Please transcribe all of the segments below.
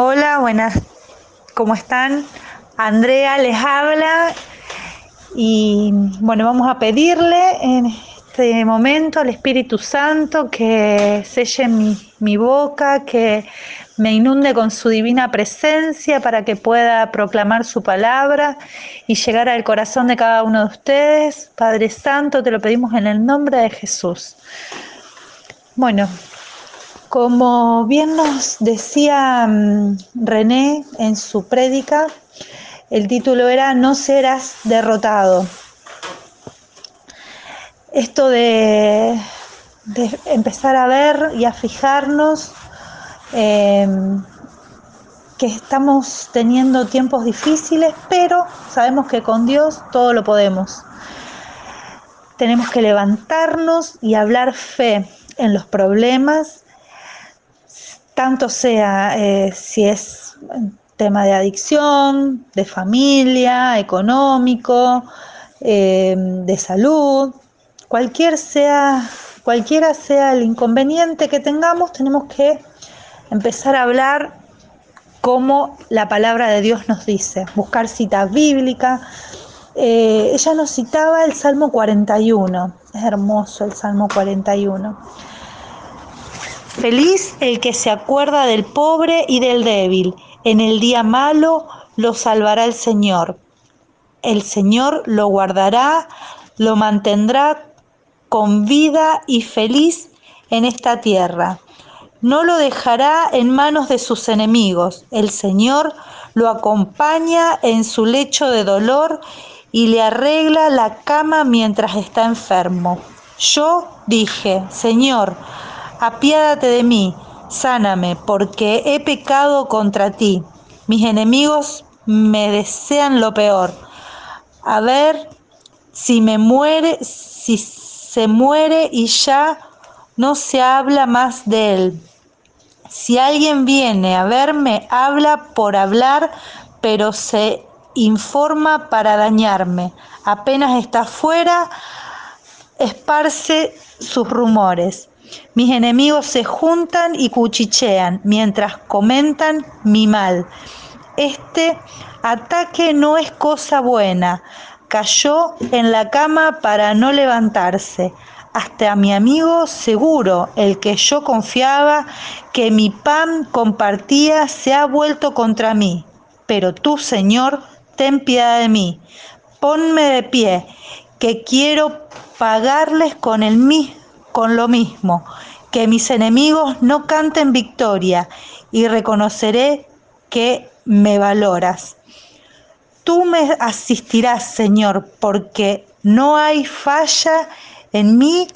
Hola, buenas, ¿cómo están? Andrea les habla y bueno, vamos a pedirle en este momento al Espíritu Santo que selle mi, mi boca, que me inunde con su divina presencia para que pueda proclamar su palabra y llegar al corazón de cada uno de ustedes. Padre Santo, te lo pedimos en el nombre de Jesús. Bueno, como bien nos decía mm, René en su prédica, el título era No serás derrotado. Esto de, empezar a ver y a fijarnos eh, que estamos teniendo tiempos difíciles, pero sabemos que con Dios todo lo podemos. Tenemos que levantarnos y hablar fe en los problemas tanto sea eh, si es tema de adicción, de familia, económico, eh, de salud, cualquier sea, cualquiera sea el inconveniente que tengamos, tenemos que empezar a hablar como la palabra de Dios nos dice, buscar citas bíblicas. Eh, ella nos citaba el Salmo 41, es hermoso el Salmo 41 Feliz el que se acuerda del pobre y del débil. En el día malo lo salvará el Señor. El Señor lo guardará, lo mantendrá con vida y feliz en esta tierra. No lo dejará en manos de sus enemigos. El Señor lo acompaña en su lecho de dolor y le arregla la cama mientras está enfermo. Yo dije, Señor, apiádate de mí, sáname, porque he pecado contra ti. Mis enemigos me desean lo peor. A ver si me muere, si se muere y ya no se habla más de él. Si alguien viene a verme, habla por hablar, pero se informa para dañarme. Apenas está fuera, esparce sus rumores. Mis enemigos se juntan y cuchichean mientras comentan mi mal. Este ataque no es cosa buena. Cayó en la cama para no levantarse. Hasta mi amigo seguro, el que yo confiaba que mi pan compartía, se ha vuelto contra mí. Pero tú, Señor, ten piedad de mí. Ponme de pie, que quiero pagarles con el mismo con lo mismo, que mis enemigos no canten victoria y reconoceré que me valoras. Tú me asistirás, Señor, porque no hay falla en mí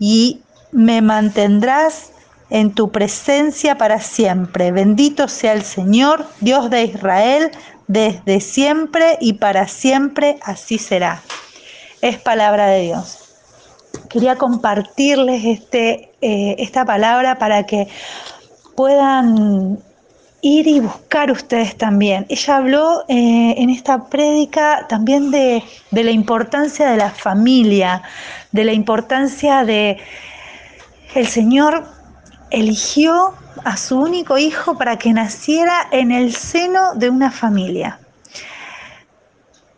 y me mantendrás en tu presencia para siempre. Bendito sea el Señor, Dios de Israel, desde siempre y para siempre así será. Es palabra de Dios quería compartirles este, eh, esta palabra para que puedan ir y buscar ustedes también. Ella habló eh, en esta prédica también de, de, la importancia de la familia, de la importancia de el Señor eligió a su único hijo para que naciera en el seno de una familia.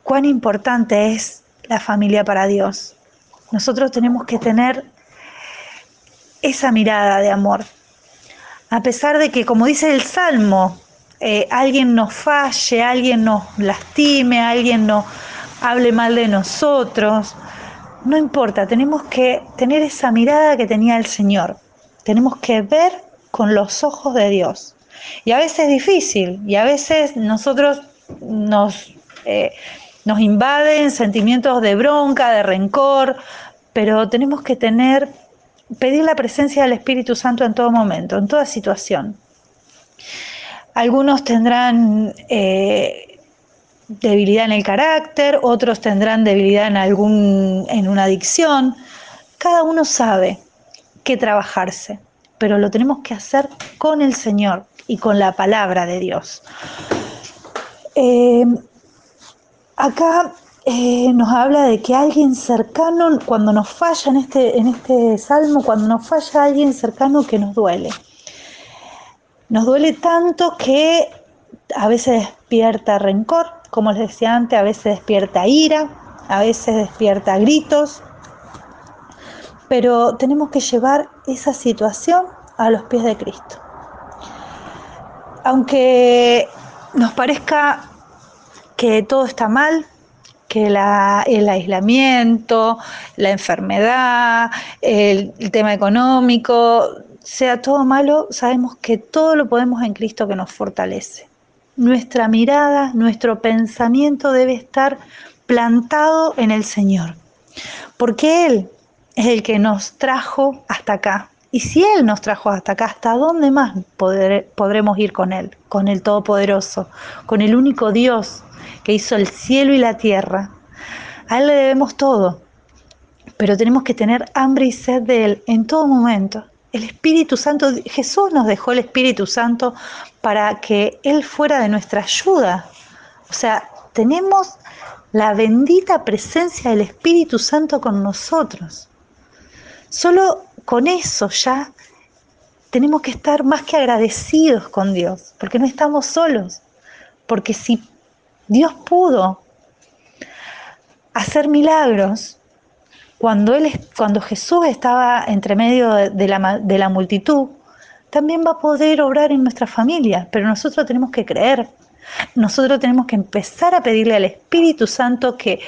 Cuán importante es la familia para Dios. Nosotros tenemos que tener esa mirada de amor. A pesar de que, como dice el Salmo, eh, alguien nos falle, alguien nos lastime, alguien nos hable mal de nosotros, no importa, tenemos que tener esa mirada que tenía el Señor. Tenemos que ver con los ojos de Dios. Y a veces es difícil, y a veces nosotros nos, eh, nos invaden sentimientos de bronca, de rencor, pero tenemos que tener, pedir la presencia del Espíritu Santo en todo momento, en toda situación. Algunos tendrán eh, debilidad en el carácter, otros tendrán debilidad en algún, en una adicción. Cada uno sabe qué trabajarse, pero lo tenemos que hacer con el Señor y con la palabra de Dios. Eh, acá eh, nos habla de que alguien cercano, cuando nos falla en este, en este salmo, cuando nos falla alguien cercano que nos duele. Nos duele tanto que a veces despierta rencor, como les decía antes, a veces despierta ira, a veces despierta gritos, pero tenemos que llevar esa situación a los pies de Cristo. Aunque nos parezca que todo está mal, que el aislamiento, la enfermedad, el, tema económico, sea todo malo, sabemos que todo lo podemos en Cristo que nos fortalece. Nuestra mirada, nuestro pensamiento debe estar plantado en el Señor, porque Él es el que nos trajo hasta acá. Y si Él nos trajo hasta acá, ¿hasta dónde más podremos ir con Él? Con el Todopoderoso, con el único Dios que hizo el cielo y la tierra. A Él le debemos todo, pero tenemos que tener hambre y sed de Él en todo momento. El Espíritu Santo, Jesús nos dejó el Espíritu Santo para que Él fuera de nuestra ayuda. O sea, tenemos la bendita presencia del Espíritu Santo con nosotros. Solo con eso ya tenemos que estar más que agradecidos con Dios, porque no estamos solos. Porque si Dios pudo hacer milagros, cuando, él, cuando Jesús estaba entre medio de la, de la multitud, también va a poder obrar en nuestra familia, pero nosotros tenemos que creer. Nosotros tenemos que empezar a pedirle al Espíritu Santo que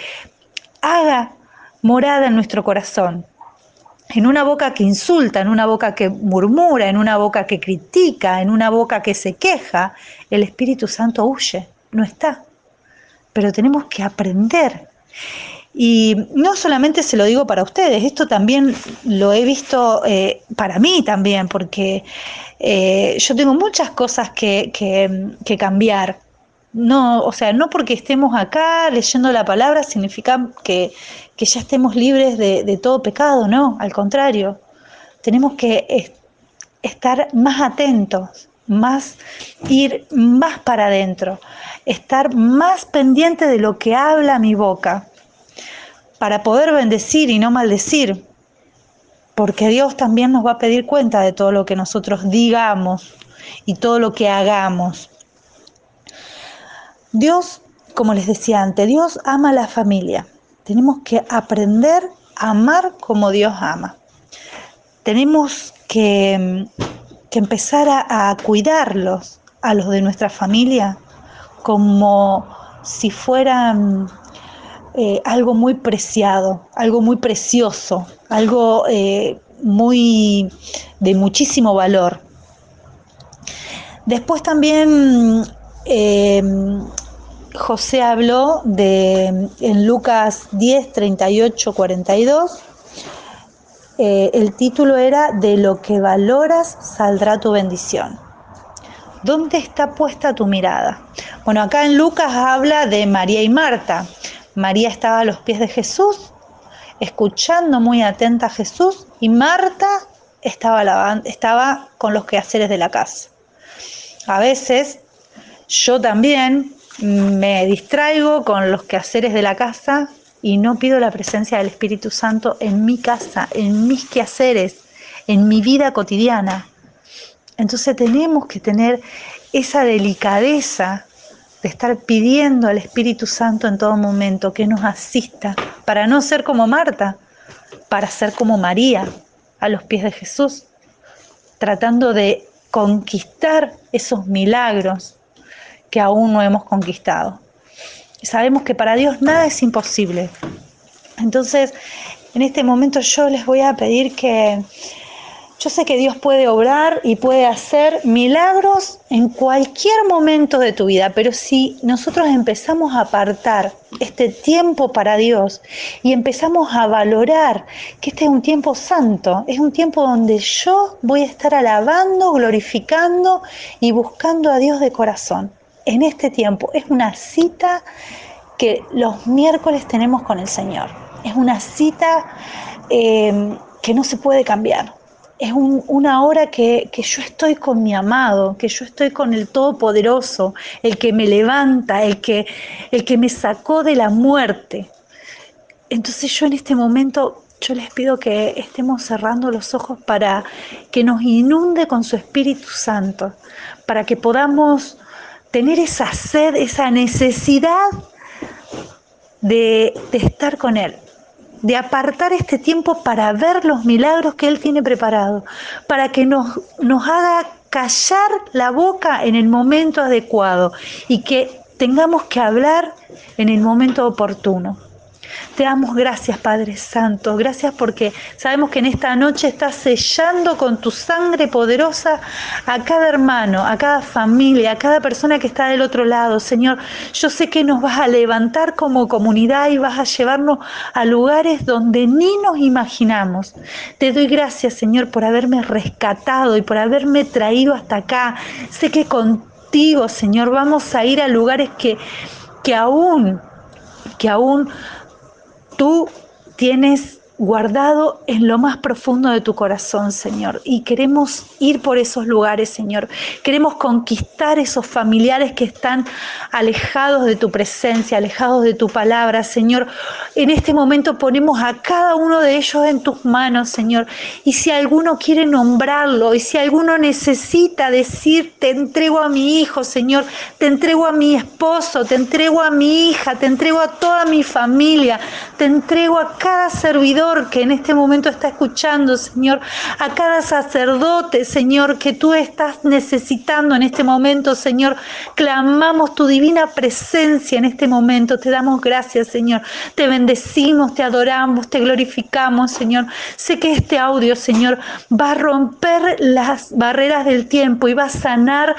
haga morada en nuestro corazón. En una boca que insulta, en una boca que murmura, en una boca que critica, en una boca que se queja, el Espíritu Santo huye, no está. Pero tenemos que aprender y no solamente se lo digo para ustedes, esto también lo he visto eh, para mí también, porque eh, yo tengo muchas cosas que, que, cambiar. No, o sea, no porque estemos acá leyendo la palabra significa que, que ya estemos libres de, de, todo pecado, no, al contrario. Tenemos que estar más atentos, más ir más para adentro, estar más pendiente de lo que habla mi boca para poder bendecir y no maldecir, porque Dios también nos va a pedir cuenta de todo lo que nosotros digamos y todo lo que hagamos. Dios, como les decía antes, Dios ama a la familia. Tenemos que aprender a amar como Dios ama. Tenemos que, empezar a, a cuidarlos, a los de nuestra familia, como si fueran eh, algo muy preciado, algo muy precioso, algo eh, muy de muchísimo valor. Después también eh, José habló de en Lucas 10, 38, 42. El título era De lo que valoras saldrá tu bendición. ¿Dónde está puesta tu mirada? Bueno, acá en Lucas habla de María y Marta. María estaba a los pies de Jesús, escuchando muy atenta a Jesús, y Marta estaba, estaba con los quehaceres de la casa. A veces yo también me distraigo con los quehaceres de la casa y no pido la presencia del Espíritu Santo en mi casa, en mis quehaceres, en mi vida cotidiana. Entonces tenemos que tener esa delicadeza de estar pidiendo al Espíritu Santo en todo momento que nos asista para no ser como Marta, para ser como María a los pies de Jesús, tratando de conquistar esos milagros que aún no hemos conquistado. Sabemos que para Dios nada es imposible. Entonces, en este momento yo les voy a pedir que yo sé que Dios puede obrar y puede hacer milagros en cualquier momento de tu vida, pero si nosotros empezamos a apartar este tiempo para Dios y empezamos a valorar que este es un tiempo santo, es un tiempo donde yo voy a estar alabando, glorificando y buscando a Dios de corazón. En este tiempo es una cita que los miércoles tenemos con el Señor. Es una cita eh, que no se puede cambiar es una hora que, yo estoy con mi amado, que yo estoy con el Todopoderoso, el que me levanta, el que, el que me sacó de la muerte. Entonces yo en este momento yo les pido que estemos cerrando los ojos para que nos inunde con su Espíritu Santo, para que podamos tener esa sed, esa necesidad de, estar con Él, de apartar este tiempo para ver los milagros que Él tiene preparado, para que nos haga callar la boca en el momento adecuado y que tengamos que hablar en el momento oportuno. Te damos gracias, Padre Santo. Gracias porque sabemos que en esta noche estás sellando con tu sangre poderosa a cada hermano, a cada familia, a cada persona que está del otro lado. Señor, yo sé que nos vas a levantar como comunidad y vas a llevarnos a lugares donde ni nos imaginamos. Te doy gracias, Señor, por haberme rescatado y por haberme traído hasta acá. Sé que contigo, Señor, vamos a ir a lugares que, que aún, que aún tú tienes guardado en lo más profundo de tu corazón, Señor. Y queremos ir por esos lugares, Señor. Queremos conquistar esos familiares que están alejados de tu presencia, alejados de tu palabra, Señor. En este momento ponemos a cada uno de ellos en tus manos, Señor. Y si alguno quiere nombrarlo, y si alguno necesita decir, te entrego a mi hijo, Señor, te entrego a mi esposo, te entrego a mi hija, te entrego a toda mi familia, te entrego a cada servidor que en este momento está escuchando, Señor, a cada sacerdote, Señor, que tú estás necesitando en este momento, Señor. Clamamos tu divina presencia en este momento. Te damos gracias, Señor. Te bendecimos, te adoramos, te glorificamos, Señor. Sé que este audio, Señor, va a romper las barreras del tiempo y va a sanar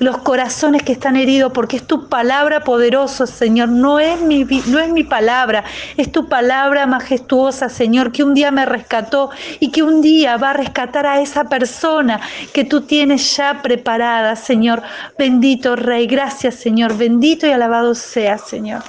los corazones que están heridos, porque es tu palabra poderosa, Señor. No es, mi, no es mi palabra, es tu palabra majestuosa, Señor, que un día me rescató y que un día va a rescatar a esa persona que tú tienes ya preparada, Señor. Bendito Rey, gracias, Señor. Bendito y alabado sea, Señor.